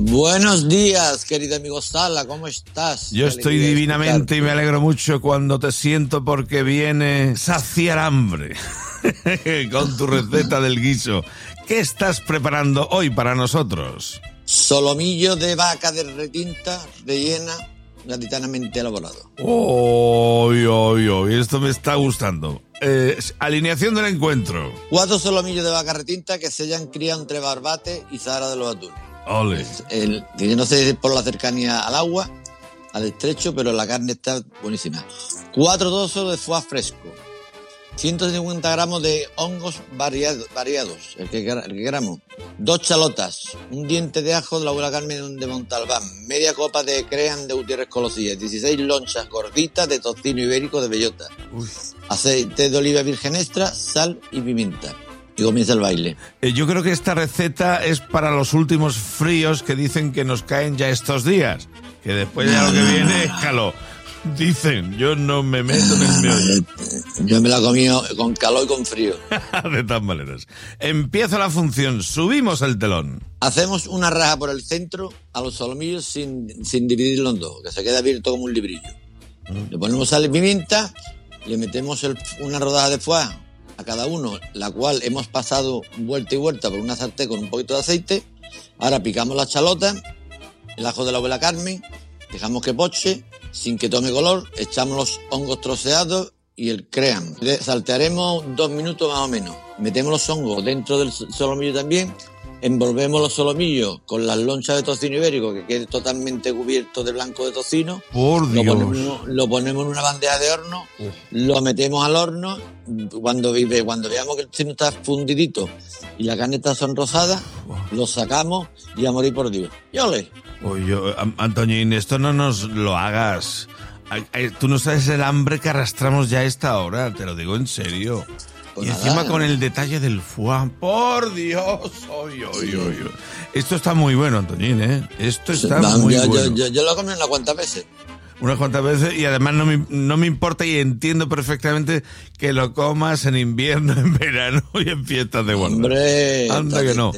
Buenos días, querido amigo Sala, ¿cómo estás? Yo estoy divinamente y me alegro mucho cuando te siento porque viene saciar hambre con tu receta del guiso. ¿Qué estás preparando hoy para nosotros? Solomillo de vaca de retinta rellena gatitanamente elaborado. ¡Uy, uy, uy! Esto me está gustando. Eh, alineación del encuentro. Cuatro solomillos de vaca retinta que se hayan criado entre Barbate y Zahara de los Atunes. Ole. El, que no sé por la cercanía al agua, al estrecho, pero la carne está buenísima. Cuatro dosos de foie fresco. 150 gramos de hongos variados, variados el, que, el que queramos. Dos chalotas, un diente de ajo de la abuela Carmen de Montalbán, media copa de crean de Gutiérrez Colosilla, 16 lonchas gorditas de tocino ibérico de bellota, aceite de oliva virgen extra, sal y pimienta. Y comienza el baile. Eh, yo creo que esta receta es para los últimos fríos que dicen que nos caen ya estos días. Que después ya lo que viene es calor. Dicen, yo no me meto en el meollo. Yo me la comido con calor y con frío. De todas maneras. Empieza la función, subimos el telón. Hacemos una raja por el centro a los solomillos sin, sin dividirlo en dos, que se quede abierto como un librillo. Le ponemos sal y pimienta, le metemos el- una rodaja de foie a cada uno, la cual hemos pasado vuelta y vuelta por una sartén con un poquito de aceite. Ahora picamos la chalota, el ajo de la abuela Carmen, dejamos que poche, sin que tome color, echamos los hongos troceados y el cream. Saltearemos dos minutos más o menos. Metemos los hongos dentro del solomillo también, envolvemos los solomillos con las lonchas de tocino ibérico que quede totalmente cubierto de blanco de tocino. Por Lo Dios. ponemos, lo ponemos en una bandeja de horno, lo metemos al horno. Cuando, vive- cuando veamos que el tocino está fundidito y la carne está sonrosada, lo sacamos y a morir por Dios. Y ole. Oye, Antoñín, esto no nos lo hagas. Tú no sabes el hambre que arrastramos ya a esta hora, te lo digo en serio. Pues y nada. encima con el detalle del foie. Por Dios, oy, oy, oy, oy. Esto está muy bueno, Antoñín, ¿eh? Esto está muy yo, yo- bueno. yo- yo lo he comido unas cuantas veces. Unas cuantas veces y además no me, no me importa y entiendo perfectamente que lo comas en invierno, en verano y en fiestas de guarda. Hombre, Anda que no.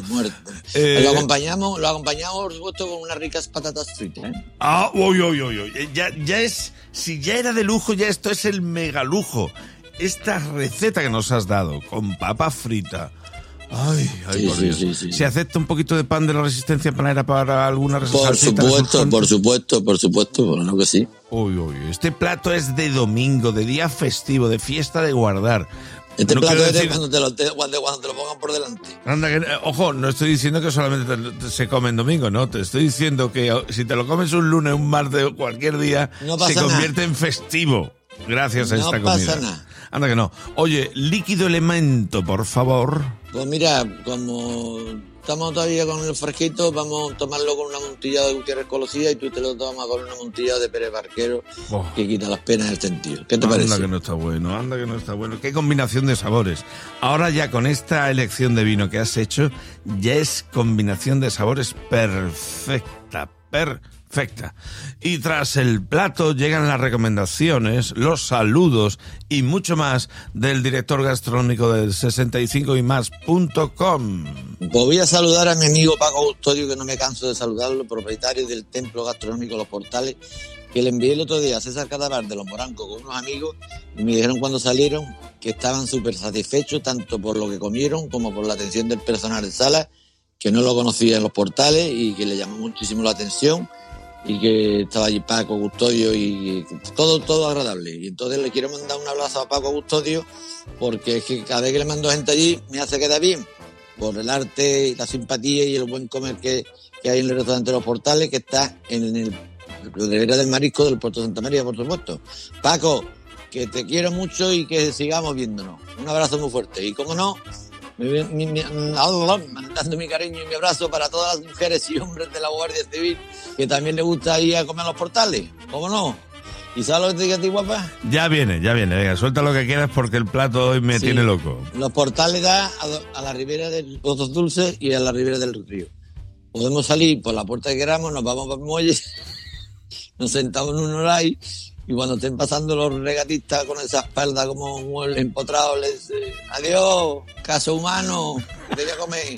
Eh, Lo acompañamos, lo acompañamos, por supuesto, con unas ricas patatas fritas. ¿eh? Ah, uy, uy, uy, uy. Ya, ya es, si ya era de lujo, ya esto es el mega lujo. Esta receta que nos has dado con papa frita. Ay, ay, Sí, por sí, Dios. sí, sí. ¿Se acepta un poquito de pan de la resistencia panera para alguna? Por supuesto, por supuesto, por supuesto, por lo que sí. Uy, uy. Este plato es de domingo, de día festivo, de fiesta de guardar. Este No plato es de decir- cuando te, lo, te- cuando, cuando te lo pongan por delante. Anda, que- eh, ojo, no estoy diciendo que solamente te- te- se come en domingo, no. Te estoy diciendo que oh, si te lo comes un lunes, un martes o cualquier día, No se convierte en festivo. Gracias a No esta pasa comida. nada. Anda que no. Oye, líquido elemento, por favor. Pues mira, como estamos todavía con el fresquito, vamos a tomarlo con una montilla de Gutiérrez Colosilla y tú te lo tomas con una montilla de Pérez Barquero Oh. que quita las penas del sentido. ¿Qué te anda parece? que no está bueno, anda que no está bueno. Qué combinación de sabores. Ahora ya con esta elección de vino que has hecho, ya es combinación de sabores perfecta, perfecta. Y tras el plato llegan las recomendaciones, los saludos y mucho más del director gastronómico del 65 y más.com. Voy a saludar a mi amigo Paco Custodio, que no me canso de saludarlo, propietario del Templo Gastronómico Los Portales, que le envié el otro día a César Catabar de Los Morancos con unos amigos y me dijeron cuando salieron que estaban súper satisfechos tanto por lo que comieron como por la atención del personal de sala, que no lo conocía en los portales y que le llamó muchísimo la atención y que estaba allí Paco Custodio y todo, todo agradable. Y entonces le quiero mandar un abrazo a Paco Custodio porque es que cada vez que le mando gente allí me hace quedar bien por el arte la simpatía y el buen comer que, que hay en el restaurante de los portales que está en el Ribera del Marisco del Puerto Santa María, por supuesto. Paco, que te quiero mucho y que sigamos viéndonos. Un abrazo muy fuerte. Y como no, mi- mi- mi- mandando mi cariño y mi abrazo para todas las mujeres y hombres de la Guardia Civil que también les gusta ir a comer a los portales. ¿Cómo no? ¿Y sabes lo que te digo a ti, guapa? Ya viene, ya viene. Venga, suelta lo que quieras porque el plato hoy me Sí. tiene loco. Los portales da a, a la ribera del Pozos Dulces y a la ribera del río. Podemos salir por la puerta que queramos, nos vamos para el muelle, nos sentamos en un horay y cuando estén pasando los regatistas con esa espalda como un empotrado, les dice, adiós, caso humano, te voy a comer.